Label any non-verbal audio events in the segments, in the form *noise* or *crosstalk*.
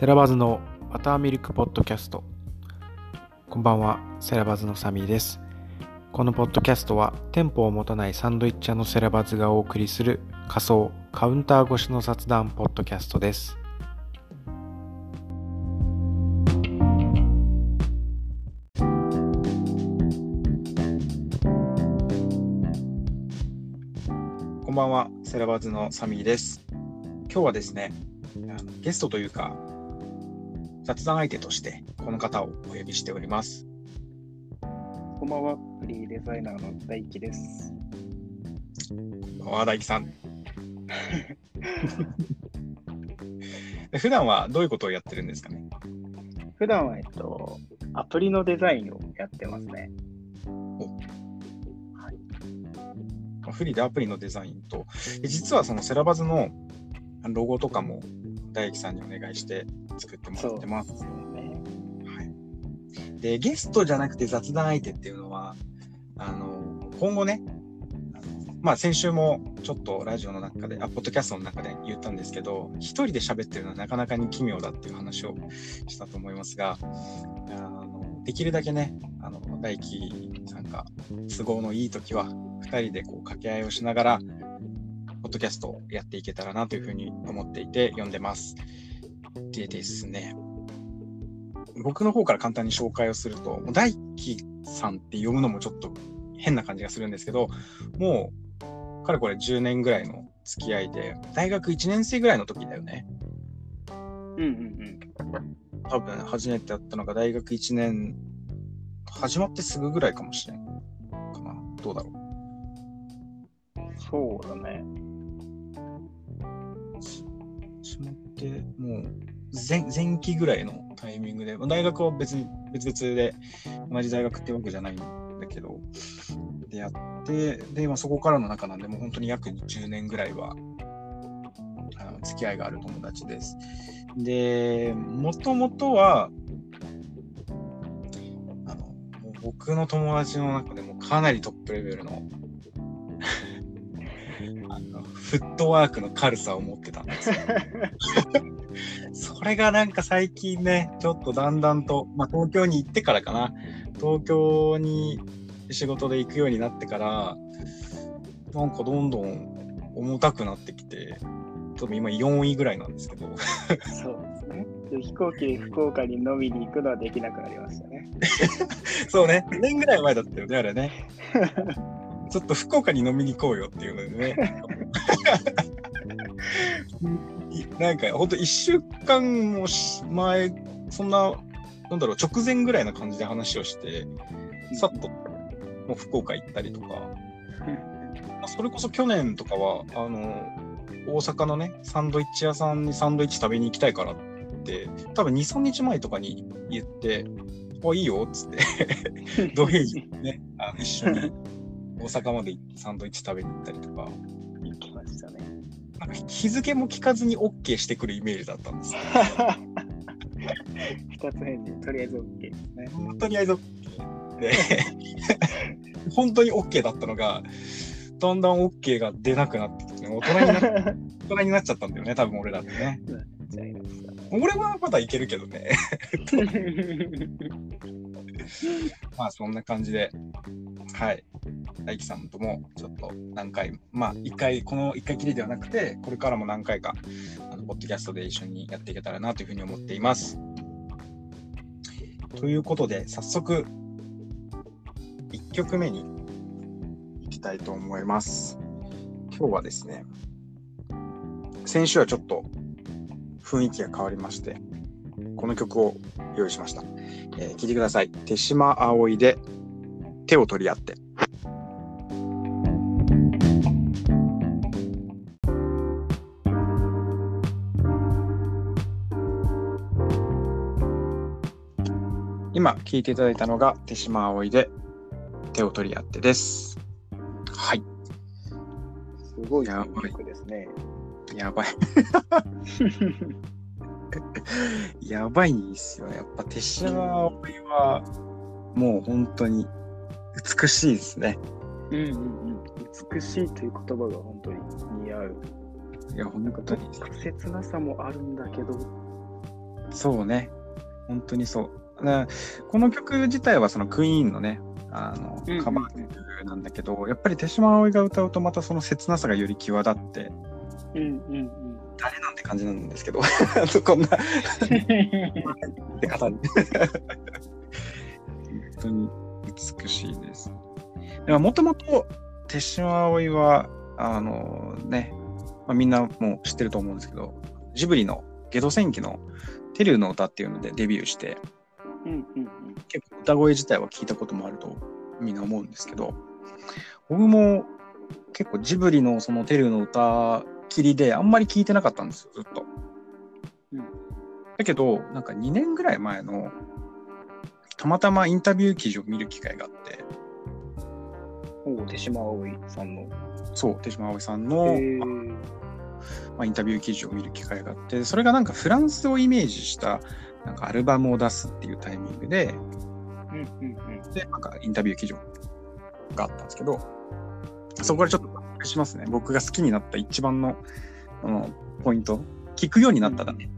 セラバズのバターミルクポッドキャスト。こんばんは、セラバズのサミーです。このポッドキャストは店舗を持たないサンドイッチ屋のセラバズがお送りする仮想カウンター越しの雑談ポッドキャストです。こんばんは、セラバズのサミーです。今日はですね、ゲストというか、雑談相手としてこの方をお呼びしております。こんばんは、フリーデザイナーの大輝です。こんばんは、大樹さん。で *laughs* 普段はどういうことをやってるんですかね？普段は、えっと、アプリのデザインをやってますね。フリーでアプリのデザインと、で実はそのセラバズのロゴとかも大樹さんにお願いして作ってもらってます。そうね。はい、で、ゲストじゃなくて雑談相手っていうのは、あの、今後ね、まあ先週もちょっとラジオの中で、あ、ポッドキャストの中で言ったんですけど、一人で喋ってるのはなかなかに奇妙だっていう話をしたと思いますが、あのできるだけね、あの、大輝さんが都合のいい時は、二人でこう掛け合いをしながら、ポッドキャストをやっていけたらなというふうに思っていて読んでます。でですね、僕の方から簡単に紹介をすると、大輝さんって読むのもちょっと変な感じがするんですけど、もう、かれこれ10年ぐらいの付き合いで、大学1年生ぐらいの時だよね。うんうん多分、初めて会ったのが大学1年、始まってすぐぐらいかもしれん。かな。どうだろう。うん。そうだね。て、もう前、前期ぐらいのタイミングで、まあ大学は別に、別々で、同じ大学ってわけじゃないんだけど、でやって、で、まあ、そこからの中なんで、もう本当に約10年ぐらいは、あの付き合いがある友達です。で、もともとは、あの、もう僕の友達の中でもかなりトップレベル、のフットワークの軽さを持ってたんですよ。*laughs* それがなんか最近ね、ちょっとだんだんと、まあ東京に行ってからかな、東京に仕事で行くようになってから、なんかどんどん重たくなってきて、多分今4位ぐらいなんですけど、そうですね。で飛行機で福岡に飲みに行くのはできなくなりましたね。*laughs* そうね、2年ぐらい前だったよね、あれね。ちょっと福岡に飲みに行こうよっていうのでね。いなんかほんと1週間もし前、そんな、なんだろう、直前ぐらいな感じで話をして、さっともう福岡行ったりとか、まあそれこそ去年とかは、あの、大阪のね、サンドイッチ屋さんにサンドイッチ食べに行きたいからって、多分2、3日前とかに言って、あ、いいよっつって、土平日にね、あの一緒に大阪まで行ってサンドイッチ食べに行ったりとか、日付も聞かずに OK してくるイメージだったんですよ。二つ返事、とりあえず OK ですね。本当にあいつ OK で、本当に OK だったのが、だんだん OK が出なくなってきて、大人になっ *laughs* 大人になっちゃったんだよね、多分俺らってね俺はまだいけるけどね。*laughs* *laughs* まあそんな感じで、はい。大樹さんともちょっと何回、まあ一回、この一回きりではなくて、これからも何回か、あの、ポッドキャストで一緒にやっていけたらなというふうに思っています。ということで、早速、1曲目に行きたいと思います。今日はですね、先週はちょっと雰囲気が変わりまして、この曲を用意しました。えー聞いてください。手島葵で手を取り合って。今聞いていただいたのが手島葵で手を取り合ってです。はい。すごいやばい曲ですね。やばい。*laughs* やばいんですよ。やっぱ手島葵はもう本当に美しいですね。うんうんうん。美しいという言葉が本当に似合う。いや、本当に。切なさもあるんだけど、そうね。本当にそう。なこの曲自体はそのクイーンのね、あのうんうんカバー曲なんだけど、やっぱり手島葵が歌うとまたその切なさがより際立って、うんうんうん誰なんて感じなんですけど、*laughs* こんな。*laughs* って方に。本当に美しいです。でもともと手島葵は、あのね、まあ、みんなもう知ってると思うんですけど、ジブリのゲド戦記のテリューの歌っていうのでデビューして、うんうん結構歌声自体は聞いたこともあるとみんな思うんですけど、僕も結構ジブリのそのテリューの歌きりであんまり聞いてなかったんですよ、ずっと。うんだけど、なんか2年ぐらい前の、たまたまインタビュー記事を見る機会があって、うん。お手島葵さんの。そう、手島葵さんの、まあ、インタビュー記事を見る機会があって、それがなんかフランスをイメージしたなんかアルバムを出すっていうタイミングで、うんうんうん。で、なんかインタビュー記事があったんですけど、そこからちょっとしますね。僕が好きになった一番のあのポイント、聞くようになっただね。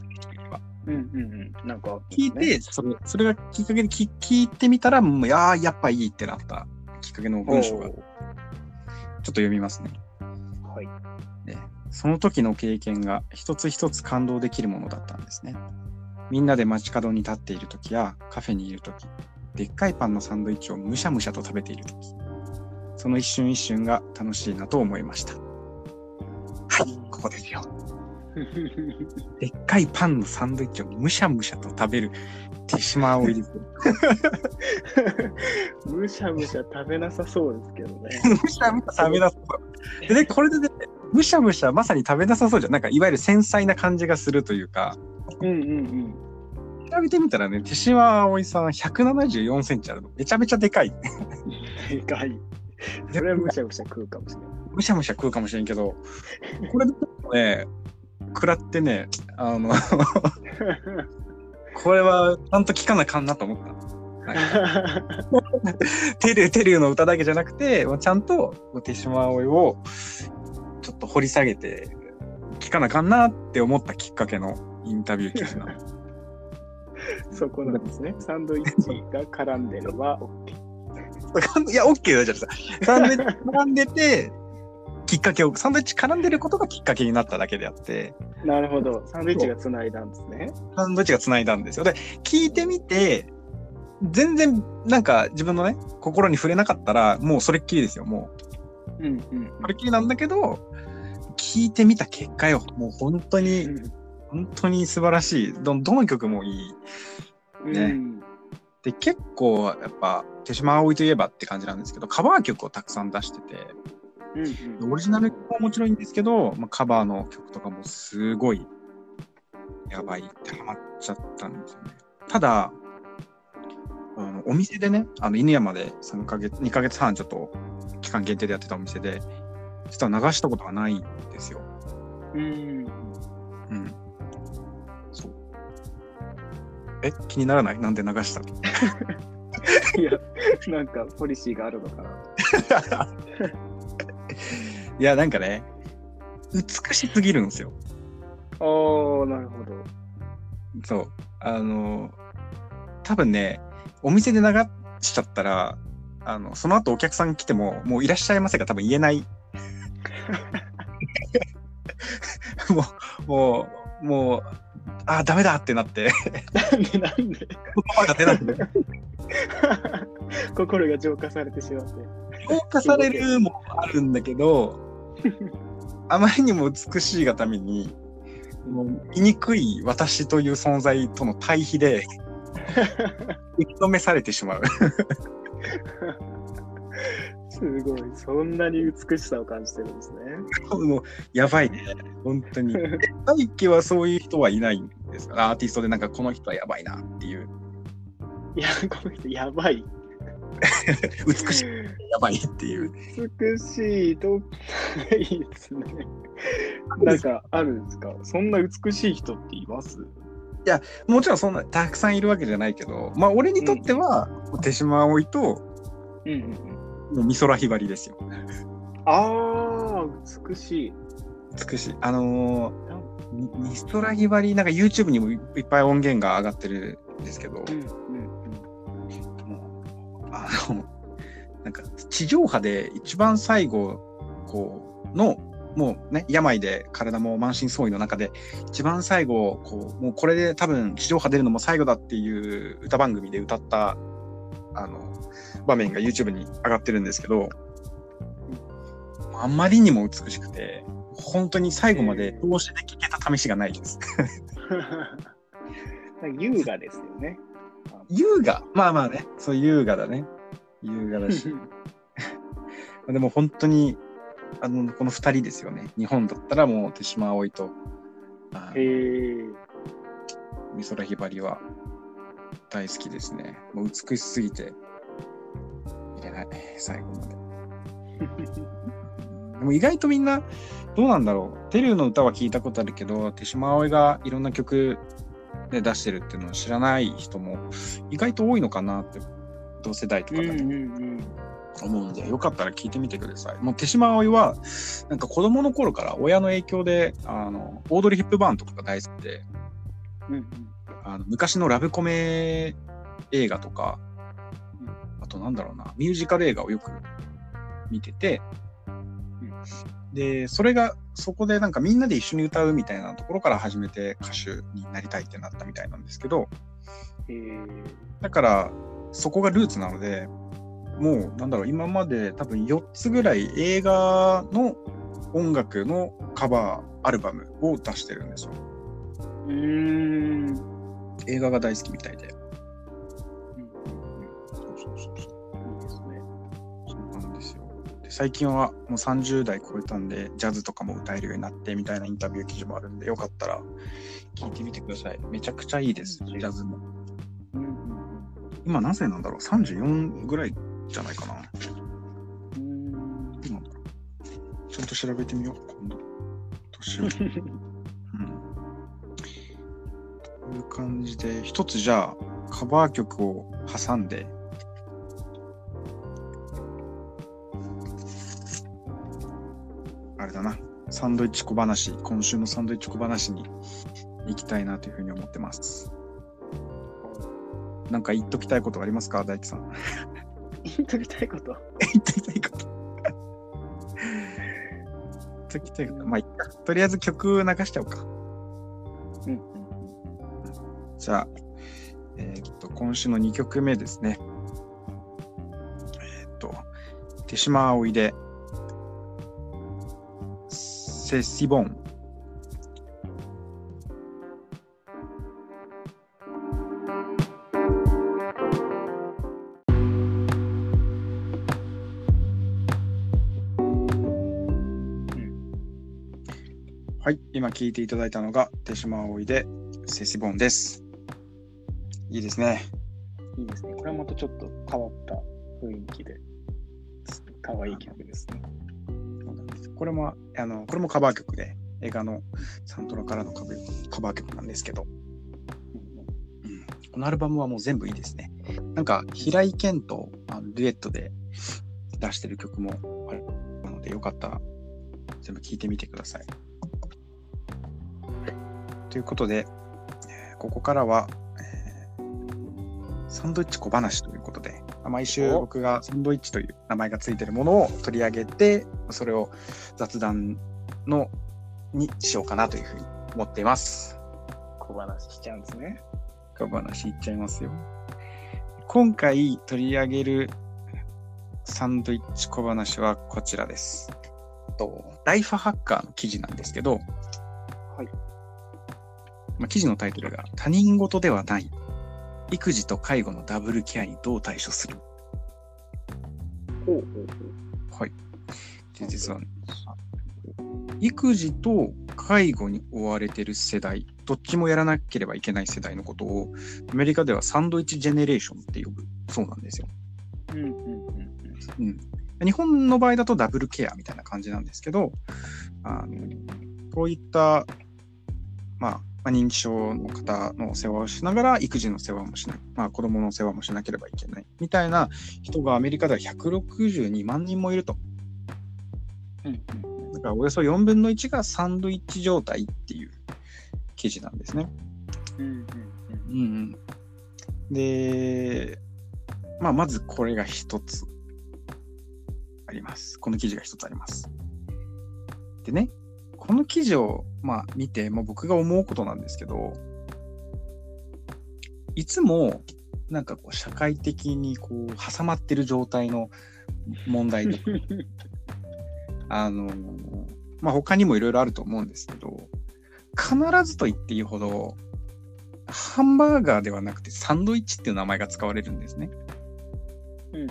うんうんうん。なんか、聞いて、それそれがきっかけで聞聞いてみたら、もういやーやっぱいいってなったきっかけの文章がちょっと読みますね。はい。でその時の経験が一つ一つ感動できるものだったんですね。みんなで街角に立っている時やカフェにいる時、でっかいパンのサンドイッチをむしゃむしゃと食べている時、その一瞬一瞬が楽しいなと思いました。はい、ここですよ。*laughs* でっかいパンのサンドイッチをむしゃむしゃと食べる手島葵ですよ。*laughs* むしゃむしゃ食べなさそうですけどね。*laughs* むしゃむしゃ食べなさそう。でね、これでね、むしゃむしゃまさに食べなさそうじゃん。なんかいわゆる繊細な感じがするというか、うんうん調べてみたらね、手島葵さん174センチあるの。めちゃめちゃでかい。うん。でかい。それはむしゃむしゃ食うかもしれない。むしゃむしゃ食うかもしれんけど、これでね、食らってね、あの、*laughs* これはちゃんと聞かなあかんなと思った。*laughs* テルテルの歌だけじゃなくて、ちゃんと手島葵をちょっと掘り下げて聞かなあかんなって思ったきっかけのインタビュー記事なの。*laughs* そこなんですね。サンドイッチが絡んでるは OK。*laughs* いや、OK だじゃんさ。サンドイッチ絡んでて、きっかけを、サンドイッチ絡んでることがきっかけになっただけであって、なるほど。サンドイッチがつないだんですね。サンドイッチが繋いだんですよ。で、聞いてみて、全然、なんか自分のね、心に触れなかったら、もうそれっきりですよ。もう、うんうんそれっきりなんだけど、聞いてみた結果よ。もう本当に、本当に素晴らしい。ど、どの曲もいい。うん。ねうんで、結構、やっぱ、手島葵といえばって感じなんですけど、カバー曲をたくさん出してて、うんうんオリジナル曲ももちろんいいんですけど、まあ、カバーの曲とかもすごいやばいってハマっちゃったんですよね。ただ、あのお店でね、あの犬山で3ヶ月、2ヶ月半ちょっと期間限定でやってたお店で、実は流したことがないんですよ。うん。うん。え、気にならない？なんで流したの？*laughs* いや、なんかポリシーがあるのかな。*laughs* いや、なんかね、美しすぎるんですよ。ああ、なるほど。そう。あの、多分ね、お店で流しちゃったら、あの、その後お客さん来ても、もういらっしゃいませが多分言えない。*laughs* もう、もう、もう、あー、ダメだってなって、なんでなんで？心が浄化されてしまって。評価されるもあるんだけど、あまりにも美しいがために、もう醜い私という存在との対比で、*laughs* 受け止めされてしまう。すごい。そんなに美しさを感じてるんですね。もう、やばいね。本当に。大輝はそういう人はいないんですか？アーティストでなんかこの人はやばいなっていう。いや、この人やばい。美しい、やばいっていう。美しいとないですね。なんかあるんですか？そんな美しい人っています？もちろんそんなたくさんいるわけじゃないけど、まあ俺にとっては、手島葵と、うんうんうん。もう美空ひばりですよ。ああ、美しい。美しい。あのーみミストラヒバリ、なんか YouTube にもいっぱい音源が上がってるんですけど、うんうんもうあの、なんか地上波で一番最後、こう、の、もうね、病で体も満身創痍の中で、一番最後、こう、もうこれで多分地上波出るのも最後だっていう歌番組で歌った、あの、場面が YouTube に上がってるんですけど、あんまりにも美しくて、本当に最後まで通しで聴けた試しがないです。うん。優雅ですよね。優雅まあまあね、そう優雅だね。優雅だし。*laughs* でも本当に、あの、この二人ですよね。日本だったらもう手島葵と。美空ひばりは大好きですね。もう美しすぎて、見れない、最後まで。*laughs* でも意外とみんな、どうなんだろう。テルの歌は聞いたことあるけど、手島葵がいろんな曲で出してるっていうのを知らない人も意外と多いのかなって、同世代とかでもうんうんうん。思うんで、よかったら聞いてみてください。もう手島葵は、なんか子供の頃から親の影響で、あの、オードリー・ヒップバーンとかが大好きで、うんうん。あの昔のラブコメ映画とか、あとなんだろうな、ミュージカル映画をよく見てて、で、それが、そこでなんかみんなで一緒に歌うみたいなところから始めて歌手になりたいってなったみたいなんですけど、へえ。だから、そこがルーツなので、もう、なんだろう、今まで多分4つぐらい映画の音楽のカバーアルバムを出してるんですよ。うーん。映画が大好きみたいで。うんそうそうそうそう。いいですね。そうなんですよ。で最近はもう30代超えたんで、ジャズとかも歌えるようになってみたいなインタビュー記事もあるんで、よかったら聞いてみてください。めちゃくちゃいいです、ジャズも。うんうん今何歳なんだろう ?34 ぐらいじゃないかな。うん。なんだろう？ちゃんと調べてみよう、今度。年を。*laughs* いう感じで、一つじゃあ、カバー曲を挟んで、あれだな、サンドイッチ小話、今週のサンドイッチ小話に行きたいなというふうに思ってます。なんか言っときたいことありますか大地さん？言っときたいこと？言っときたいこと。言っときたいこと。まあとりあえず曲流しちゃおうか。じゃあ、えーっと、今週の2曲目ですね。えーっと、手島葵で、セシボン。はい、今聴いていただいたのが手島葵でセシボンです。いいですね。いいですね。これはまたちょっと変わった雰囲気で、可愛い曲ですね。これも、あの、これもカバー曲で、映画のサントラからのカバー曲なんですけど、うんこのアルバムはもう全部いいですね。なんか、平井堅とあのデュエットで出してる曲もあるので、よかったら全部聴いてみてください。ということで、ここからは、サンドイッチ小話ということで、まあ毎週お僕がサンドイッチという名前がついてるものを取り上げて、それを雑談のにしようかなというふうに思っています。小話しちゃうんですね。小話いっちゃいますよ。今回取り上げるサンドイッチ小話はこちらです。とライフハッカーの記事なんですけど、はい。まあ、記事のタイトルが他人事ではない育児と介護のダブルケアにどう対処する？ほうほうほはい。で実はね、育児と介護に追われてる世代、どっちもやらなければいけない世代のことを、アメリカではサンドイッチジェネレーションって呼ぶそうなんですよ。う。うんうんうんうん、日本の場合だとダブルケアみたいな感じなんですけど、あのこういった、まあ、まあ、認知症の方の世話をしながら育児の世話もしない、まあ、子供の世話もしなければいけないみたいな人がアメリカでは162万人もいると。うんうんだからおよそ4分の1がサンドイッチ状態っていう記事なんですね。うんうんうん、で、まあ、まずこれが一つあります。この記事が一つあります。でね、この記事を、まあ、見て、まあ、僕が思うことなんですけど、いつもなんかこう社会的にこう挟まってる状態の問題とか *laughs* あのまあ他にもいろいろあると思うんですけど必ずと言っていいほどハンバーガーではなくてサンドイッチっていう名前が使われるんですね。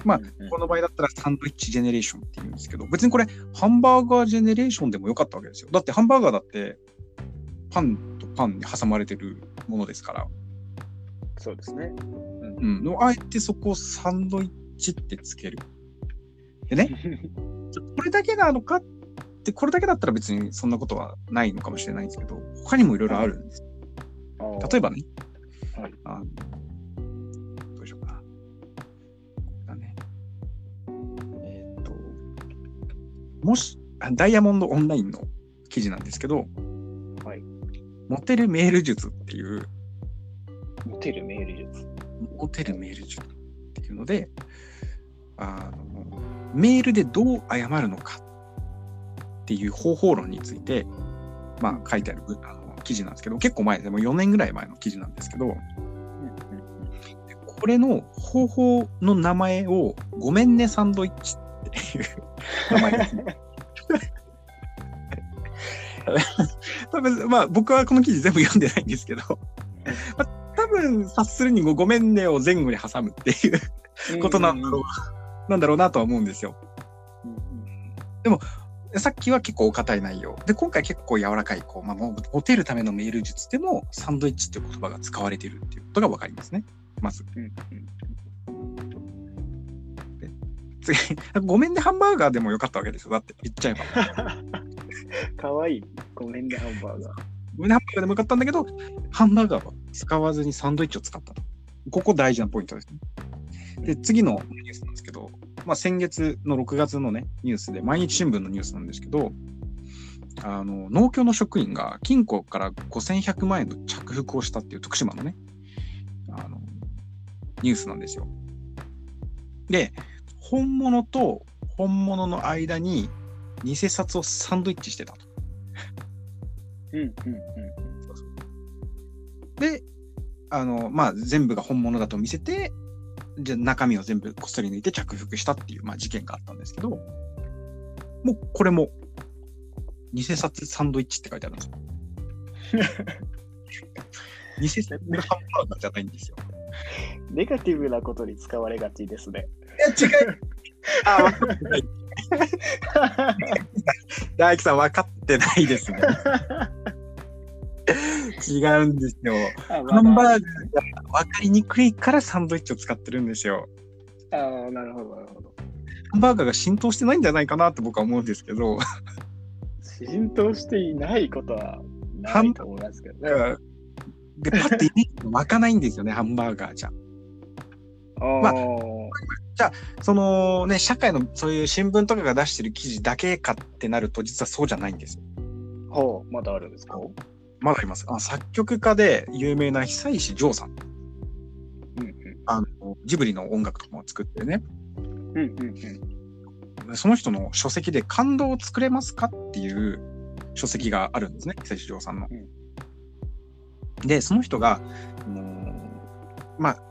まあこの場合だったらサンドイッチジェネレーションって言うんですけど別にこれハンバーガージェネレーションでもよかったわけですよ。だってハンバーガーだってパンとパンに挟まれてるものですから。そうですね。うん、のあえてそこをサンドイッチってつける。でね、*laughs* これだけなのかって、これだけだったら別にそんなことはないのかもしれないんですけど、他にもいろいろあるんです。例えばね、はいあのもし、あダイヤモンドオンラインの記事なんですけど、はい。モテるメール術っていう、モテるメール術。モテるメール術っていうので、あのメールでどう謝るのかっていう方法論について、まあ、書いてあるあの記事なんですけど、結構前でも4年ぐらい前の記事なんですけど、でこれの方法の名前を、ごめんねサンドイッチっていう名前ですね。*laughs* 多分まあ僕はこの記事全部読んでないんですけど、まあ、多分察するにごごめんねを前後に挟むっていうことなんだろう、なんだろうなとは思うんですよ。さっきは結構お堅い内容。で、今回結構柔らかい、こう、まあ、モテるためのメール術でも、サンドイッチっていう言葉が使われているっていうことがわかりますね。まず。うんうん次、*laughs* ごめんね、ハンバーガーでもよかったわけですよ。だって言っちゃえば。かわいい。ごめんね、ハンバーガー。ごめんね、ハンバーガーでもよかったんだけど、ハンバーガーは使わずにサンドイッチを使ったと。ここ大事なポイントですね。で、次のニュースなんですけど、まあ、先月の6月のね、ニュースで、毎日新聞のニュースなんですけど、あの、農協の職員が金庫から5100万円の着服をしたっていう徳島のね、あの、ニュースなんですよ。で、本物と本物の間に偽札をサンドイッチしてたと。うんうんうんで、あの、まあ、全部が本物だと見せて、じゃあ中身を全部こっそり抜いて着服したっていう、まあ、事件があったんですけど、もうこれも、偽札サンドイッチって書いてあるんですよ。*laughs* 偽札ハンバーガーじゃないんですよ。ネガティブなことに使われがちですね。違う。あ。大樹さん分かってないですね。違うんですよ。ハハンバーガーが分かりにくいからサンドイッチを使ってるんですよ。ああ、なるほど、なるほど。ハンバーガーが浸透してないんじゃないかなと僕は思うんですけど、浸透していないことはないと思いますけどね。で、パッて湧かないんですよね、ハンバーガーじゃ。まああそのね、社会のそういう新聞とかが出してる記事だけかってなると、実はそうじゃないんですよ。あ、ほう、まだあるんですか？まだあります。あ作曲家で有名な久石譲さん。うんうんあの、ジブリの音楽とかも作ってるね。うんうんうん。その人の書籍で感動を作れますかっていう書籍があるんですね、久石譲さんの。で、その人が、もう、まあ、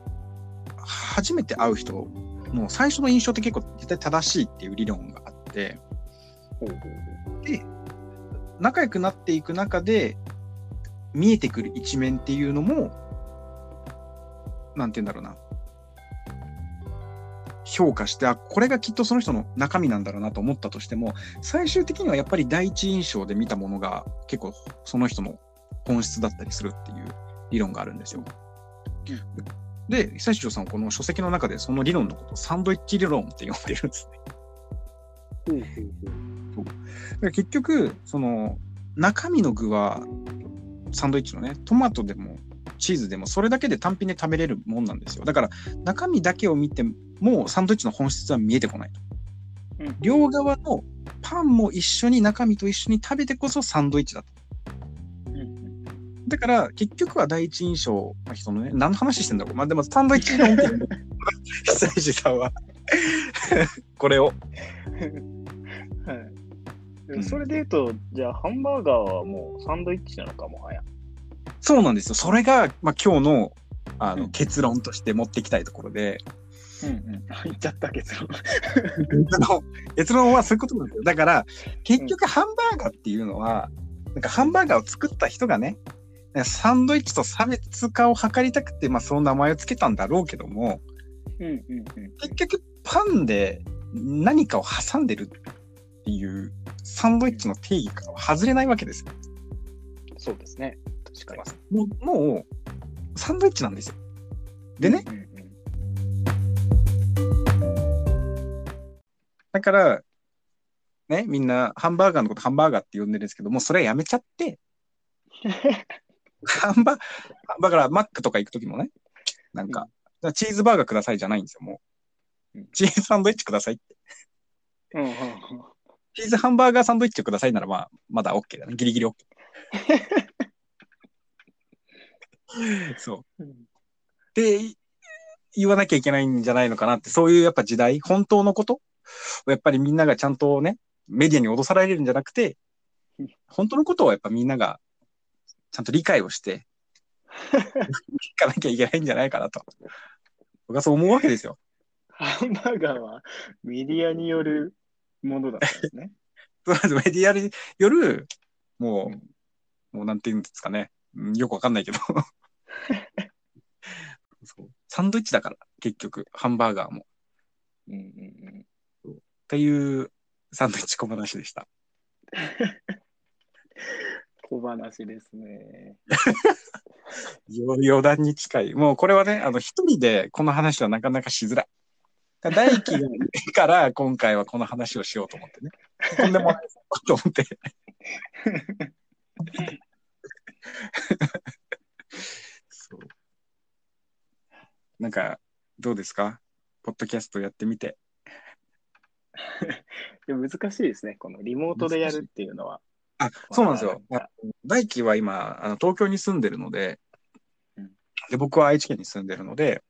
初めて会う人の最初の印象って結構絶対正しいっていう理論があって、で、仲良くなっていく中で見えてくる一面っていうのも、なんて言うんだろうな。評価して、あ、これがきっとその人の中身なんだろうなと思ったとしても、最終的にはやっぱり第一印象で見たものが結構その人の本質だったりするっていう理論があるんですよ。で、久石譲さんはこの書籍の中でその理論のことをサンドイッチ理論って呼んでるんですね。うほうだから結局、その中身の具はサンドイッチのね、トマトでもチーズでもそれだけで単品で食べれるもんなんですよ。だから中身だけを見てもサンドイッチの本質は見えてこないと。うん両側のパンも一緒に中身と一緒に食べてこそサンドイッチだと。うんうんだから、結局は第一印象の人のね、何の話してんだろう。まあでも、サンドイッチの被災地さんは、これを。はい。でもそれで言うと、じゃあハンバーガーはもうサンドイッチなのかもはや。そうなんですよ。それが、まあ今日の、あの、うん結論として持っていきたいところで、うんうん。*laughs* 言っちゃった結論。結論はそういうことなんですよ。だから、結局ハンバーガーっていうのは、なんかハンバーガーを作った人がね、サンドイッチと差別化を図りたくて、まあその名前をつけたんだろうけども、うんうんうん。結局パンで何かを挟んでるっていうサンドイッチの定義からは外れないわけですよ。そうですね。確かに。もう、もうサンドイッチなんですよ。でね、うんうんうんだから、ね、みんなハンバーガーのことハンバーガーって呼んでるんですけども、それはやめちゃって、*laughs* ハンバーだからマックとか行くときもね、なんか、チーズバーガーくださいじゃないんですよ、もうんう。チーズサンドイッチくださいって。うんうんうんチーズハンバーガーサンドイッチくださいなら、まあ、まだ OK だね。ギリギリ OK。*laughs* そう。うんって言わなきゃいけないんじゃないのかなって、そういうやっぱ時代、本当のこと？をやっぱりみんながちゃんとね、メディアに脅されるんじゃなくてうん、本当のことをやっぱみんながちゃんと理解をして、いかなきゃいけないんじゃないかなと。僕はそう思うわけですよ。ハンバーガーはメディアによるものだったんですね。*laughs* そうなんですメディアによる、もう、うんもうなんていうんですかね。うんよくわかんないけど。*laughs* そうサンドイッチだから、結局、ハンバーガーも。うんうんっていうサンドイッチ小話でした。*laughs* 小話ですね。*laughs* よ余談に近い。もうこれはね、あの、一人でこの話はなかなかしづらい。大輝がいるから、*laughs* 今回はこの話をしようと思ってね。とんでもないと思って。*laughs* そう。なんか、どうですか？ポッドキャストやってみて。難しいですね。このリモートでやるっていうのは。あ、そうなんですよ。まあ大輝は今、あの東京に住んでるのでうん、で、僕は愛知県に住んでるので、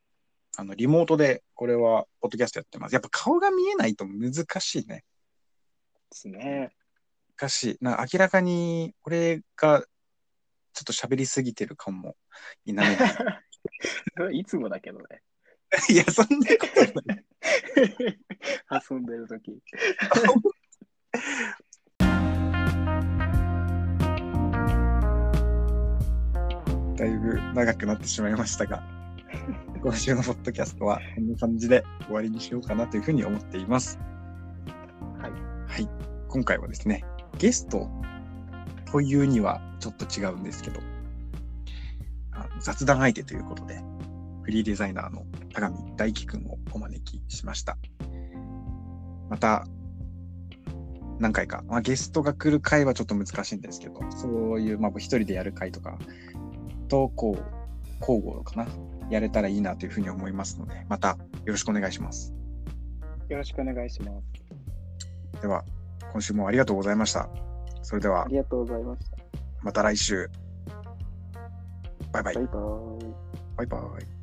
あの、リモートで、これは、ポッドキャストやってます。やっぱ顔が見えないと難しいね。ですね。難しい。な明らかに、俺が、ちょっと喋りすぎてるかも。いない。*laughs* いつもだけどね。*laughs* いや、そんなことない。*laughs* 遊んでるとき。だいぶ長くなってしまいましたが、*laughs* 今週のポッドキャストはこんな感じで終わりにしようかなというふうに思っています。はい。はい。今回はですね、ゲストというにはちょっと違うんですけど、あの雑談相手ということで、フリーデザイナーの田上大輝くんをお招きしました。また、何回か、まあ、ゲストが来る回はちょっと難しいんですけど、そういう、まあ、一人でやる回とかと、こう、交互かな、やれたらいいなというふうに思いますので、またよろしくお願いします。よろしくお願いします。では、今週もありがとうございました。それではあ、りがとうございました。また来週。バイバイバイ。バーイ。バイバイ。